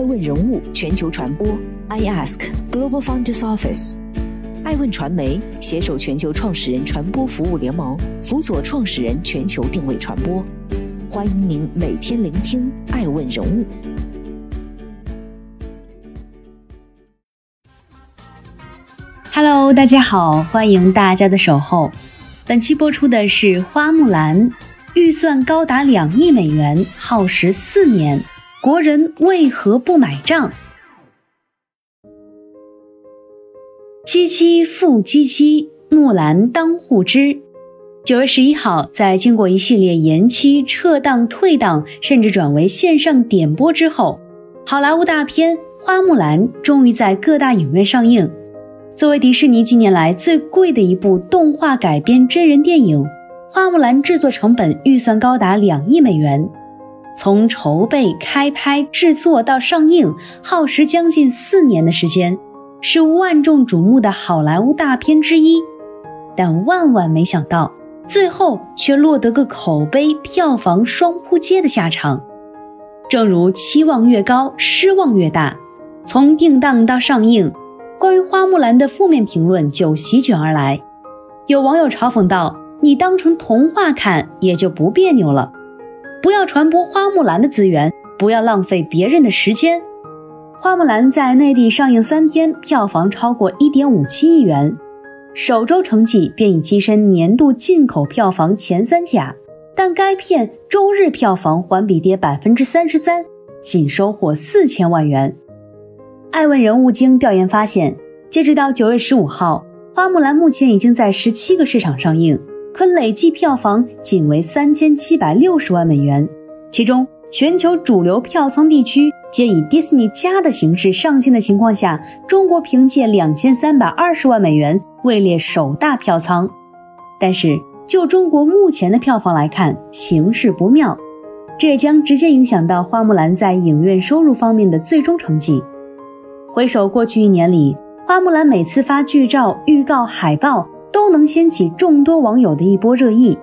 爱问人物全球传播，I Ask Global Founders Office，爱问传媒携手全球创始人传播服务联盟，辅佐创始人全球定位传播。欢迎您每天聆听爱问人物。Hello，大家好，欢迎大家的守候。本期播出的是《花木兰》，预算高达两亿美元，耗时四年。国人为何不买账？唧唧复唧唧，木兰当户织。九月十一号，在经过一系列延期、撤档、退档，甚至转为线上点播之后，好莱坞大片《花木兰》终于在各大影院上映。作为迪士尼近年来最贵的一部动画改编真人电影，《花木兰》制作成本预算高达两亿美元。从筹备、开拍、制作到上映，耗时将近四年的时间，是万众瞩目的好莱坞大片之一。但万万没想到，最后却落得个口碑、票房双扑街的下场。正如期望越高，失望越大。从定档到上映，关于花木兰的负面评论就席卷而来。有网友嘲讽道：“你当成童话看，也就不别扭了。”不要传播花木兰的资源，不要浪费别人的时间。花木兰在内地上映三天，票房超过一点五七亿元，首周成绩便已跻身年度进口票房前三甲。但该片周日票房环比跌百分之三十三，仅收获四千万元。爱问人物经调研发现，截止到九月十五号，花木兰目前已经在十七个市场上映。可累计票房仅为三千七百六十万美元，其中全球主流票仓地区皆以迪士尼加的形式上线的情况下，中国凭借两千三百二十万美元位列首大票仓。但是就中国目前的票房来看，形势不妙，这也将直接影响到花木兰在影院收入方面的最终成绩。回首过去一年里，花木兰每次发剧照、预告、海报。都能掀起众多网友的一波热议。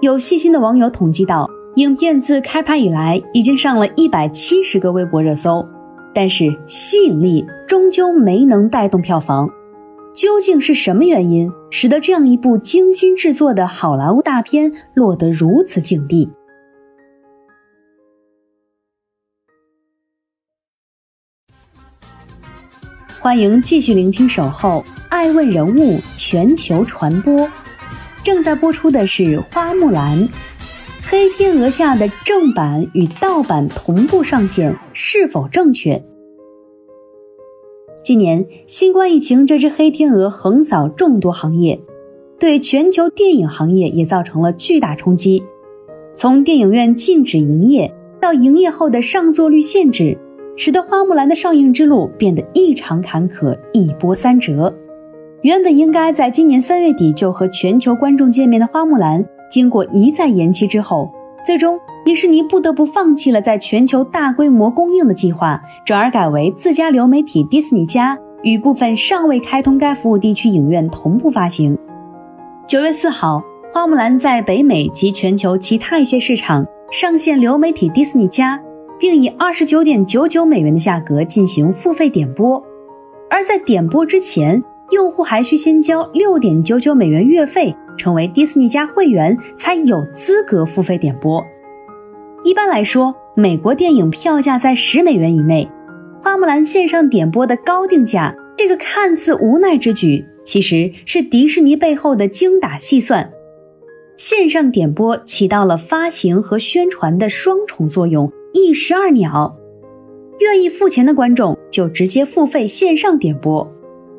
有细心的网友统计到，影片自开拍以来已经上了一百七十个微博热搜，但是吸引力终究没能带动票房。究竟是什么原因，使得这样一部精心制作的好莱坞大片落得如此境地？欢迎继续聆听《守候爱问人物全球传播》，正在播出的是《花木兰》。黑天鹅下的正版与盗版同步上线，是否正确？今年新冠疫情这只黑天鹅横扫众多行业，对全球电影行业也造成了巨大冲击。从电影院禁止营业到营业后的上座率限制。使得花木兰的上映之路变得异常坎坷，一波三折。原本应该在今年三月底就和全球观众见面的花木兰，经过一再延期之后，最终迪士尼不得不放弃了在全球大规模公映的计划，转而改为自家流媒体迪士尼家与部分尚未开通该服务地区影院同步发行。九月四号，花木兰在北美及全球其他一些市场上线流媒体迪士尼家。并以二十九点九九美元的价格进行付费点播，而在点播之前，用户还需先交六点九九美元月费，成为迪士尼家会员才有资格付费点播。一般来说，美国电影票价在十美元以内，花木兰线上点播的高定价，这个看似无奈之举，其实是迪士尼背后的精打细算。线上点播起到了发行和宣传的双重作用。一石二鸟，愿意付钱的观众就直接付费线上点播，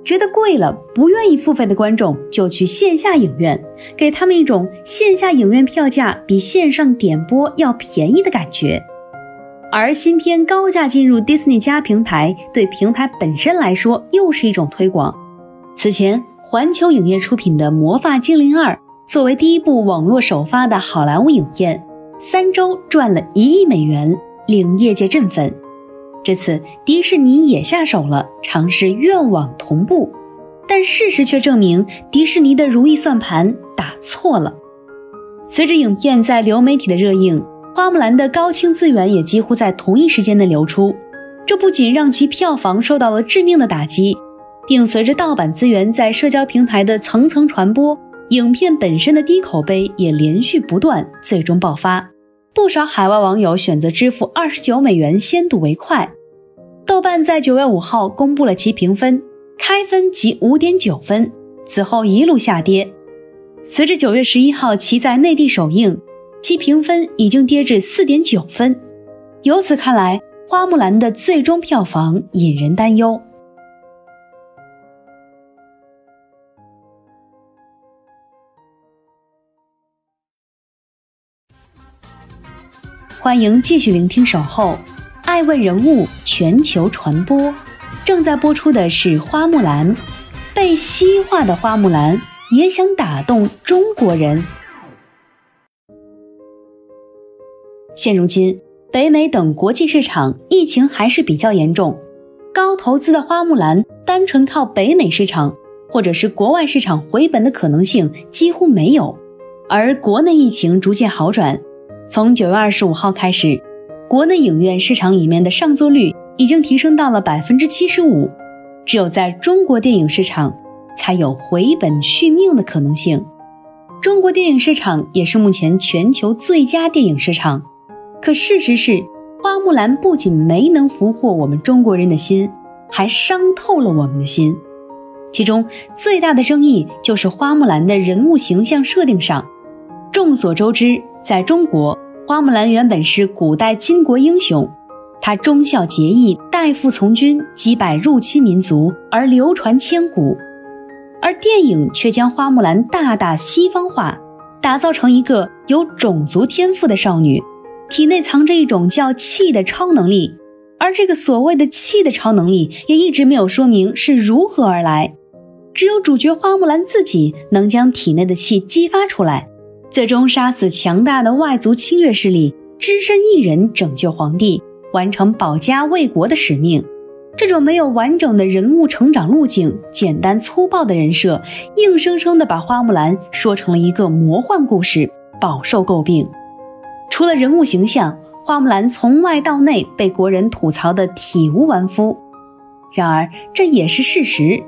觉得贵了不愿意付费的观众就去线下影院，给他们一种线下影院票价比线上点播要便宜的感觉。而新片高价进入迪士尼加平台，对平台本身来说又是一种推广。此前，环球影业出品的《魔法精灵二》作为第一部网络首发的好莱坞影片。三周赚了一亿美元，令业界振奋。这次迪士尼也下手了，尝试愿网同步，但事实却证明迪士尼的如意算盘打错了。随着影片在流媒体的热映，花木兰的高清资源也几乎在同一时间内流出，这不仅让其票房受到了致命的打击，并随着盗版资源在社交平台的层层传播，影片本身的低口碑也连续不断，最终爆发。不少海外网友选择支付二十九美元先睹为快。豆瓣在九月五号公布了其评分，开分即五点九分，此后一路下跌。随着九月十一号其在内地首映，其评分已经跌至四点九分。由此看来，《花木兰》的最终票房引人担忧。欢迎继续聆听《守候》，爱问人物全球传播。正在播出的是《花木兰》，被西化的花木兰也想打动中国人。现如今，北美等国际市场疫情还是比较严重，高投资的花木兰单纯靠北美市场或者是国外市场回本的可能性几乎没有，而国内疫情逐渐好转。从九月二十五号开始，国内影院市场里面的上座率已经提升到了百分之七十五。只有在中国电影市场，才有回本续命的可能性。中国电影市场也是目前全球最佳电影市场。可事实是，《花木兰》不仅没能俘获我们中国人的心，还伤透了我们的心。其中最大的争议就是花木兰的人物形象设定上。众所周知，在中国，花木兰原本是古代巾帼英雄，她忠孝节义，代父从军，击败入侵民族而流传千古。而电影却将花木兰大大西方化，打造成一个有种族天赋的少女，体内藏着一种叫气的超能力。而这个所谓的气的超能力，也一直没有说明是如何而来，只有主角花木兰自己能将体内的气激发出来。最终杀死强大的外族侵略势力，只身一人拯救皇帝，完成保家卫国的使命。这种没有完整的人物成长路径、简单粗暴的人设，硬生生的把花木兰说成了一个魔幻故事，饱受诟病。除了人物形象，花木兰从外到内被国人吐槽的体无完肤。然而，这也是事实。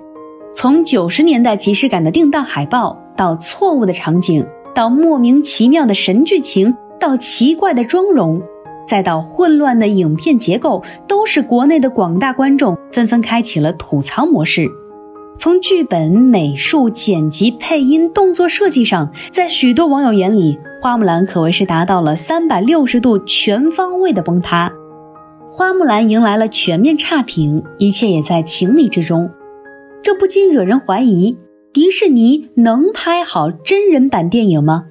从九十年代即视感的定档海报，到错误的场景。到莫名其妙的神剧情，到奇怪的妆容，再到混乱的影片结构，都是国内的广大观众纷纷开启了吐槽模式。从剧本、美术、剪辑、配音、动作设计上，在许多网友眼里，《花木兰》可谓是达到了三百六十度全方位的崩塌。《花木兰》迎来了全面差评，一切也在情理之中，这不禁惹人怀疑。迪士尼能拍好真人版电影吗？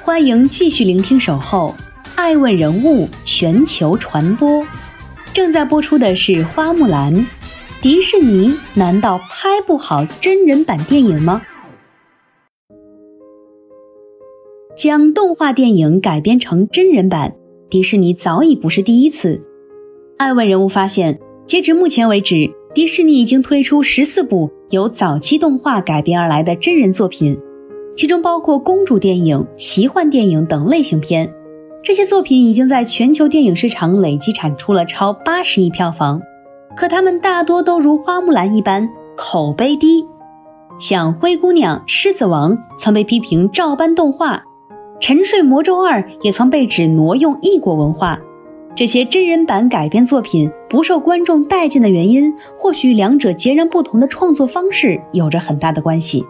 欢迎继续聆听《守候》，爱问人物全球传播。正在播出的是《花木兰》，迪士尼难道拍不好真人版电影吗？将动画电影改编成真人版，迪士尼早已不是第一次。爱问人物发现，截至目前为止，迪士尼已经推出十四部由早期动画改编而来的真人作品，其中包括公主电影、奇幻电影等类型片。这些作品已经在全球电影市场累计产出了超八十亿票房，可他们大多都如花木兰一般口碑低，像灰姑娘、狮子王曾被批评照搬动画。《沉睡魔咒二》也曾被指挪用异国文化，这些真人版改编作品不受观众待见的原因，或许两者截然不同的创作方式有着很大的关系。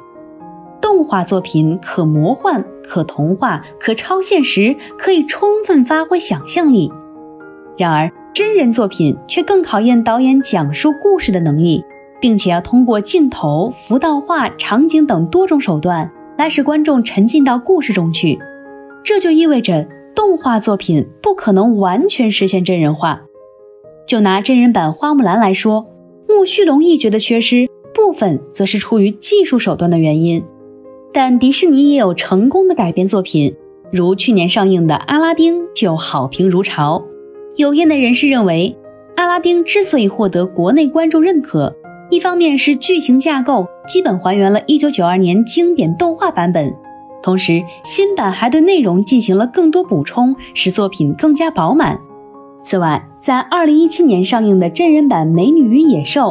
动画作品可魔幻、可童话、可超现实，可以充分发挥想象力；然而真人作品却更考验导演讲述故事的能力，并且要通过镜头、浮道画、场景等多种手段来使观众沉浸到故事中去。这就意味着动画作品不可能完全实现真人化。就拿真人版花木兰来说，木须龙一角的缺失部分则是出于技术手段的原因。但迪士尼也有成功的改编作品，如去年上映的《阿拉丁》就好评如潮。有业内人士认为，《阿拉丁》之所以获得国内观众认可，一方面是剧情架构基本还原了1992年经典动画版本，同时新版还对内容进行了更多补充，使作品更加饱满。此外，在2017年上映的真人版《美女与野兽》，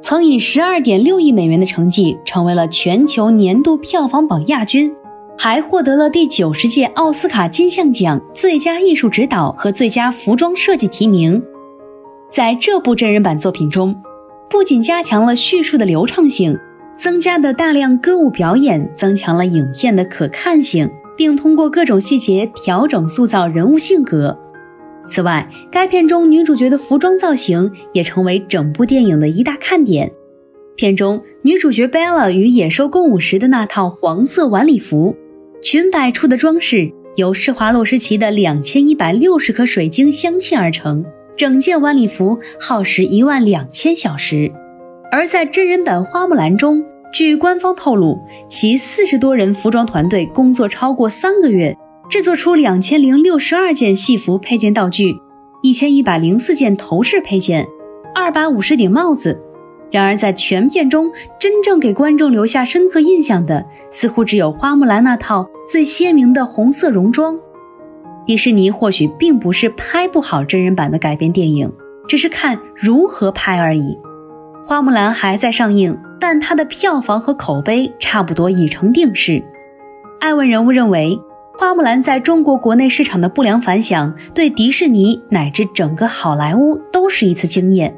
曾以12.6亿美元的成绩成为了全球年度票房榜亚军，还获得了第九十届奥斯卡金像奖最佳艺术指导和最佳服装设计提名。在这部真人版作品中，不仅加强了叙述的流畅性，增加的大量歌舞表演增强了影片的可看性，并通过各种细节调整塑造人物性格。此外，该片中女主角的服装造型也成为整部电影的一大看点。片中女主角 Bella 与野兽共舞时的那套黄色晚礼服，裙摆处的装饰由施华洛世奇的两千一百六十颗水晶镶嵌而成。整件晚礼服耗时一万两千小时，而在真人版《花木兰》中，据官方透露，其四十多人服装团队工作超过三个月，制作出两千零六十二件戏服配件道具，一千一百零四件头饰配件，二百五十顶帽子。然而，在全片中，真正给观众留下深刻印象的，似乎只有花木兰那套最鲜明的红色戎装。迪士尼或许并不是拍不好真人版的改编电影，只是看如何拍而已。花木兰还在上映，但它的票房和口碑差不多已成定势。爱问人物认为，花木兰在中国国内市场的不良反响，对迪士尼乃至整个好莱坞都是一次经验。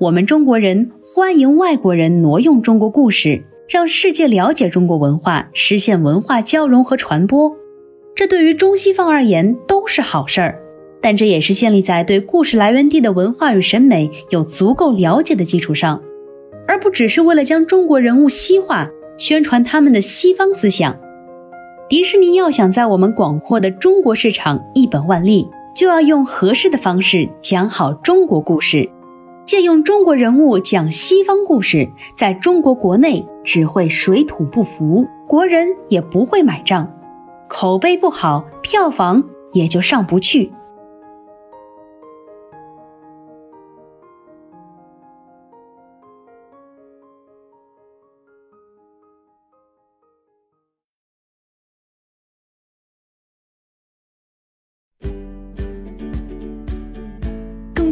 我们中国人欢迎外国人挪用中国故事，让世界了解中国文化，实现文化交融和传播。这对于中西方而言都是好事儿，但这也是建立在对故事来源地的文化与审美有足够了解的基础上，而不只是为了将中国人物西化，宣传他们的西方思想。迪士尼要想在我们广阔的中国市场一本万利，就要用合适的方式讲好中国故事，借用中国人物讲西方故事，在中国国内只会水土不服，国人也不会买账。口碑不好，票房也就上不去。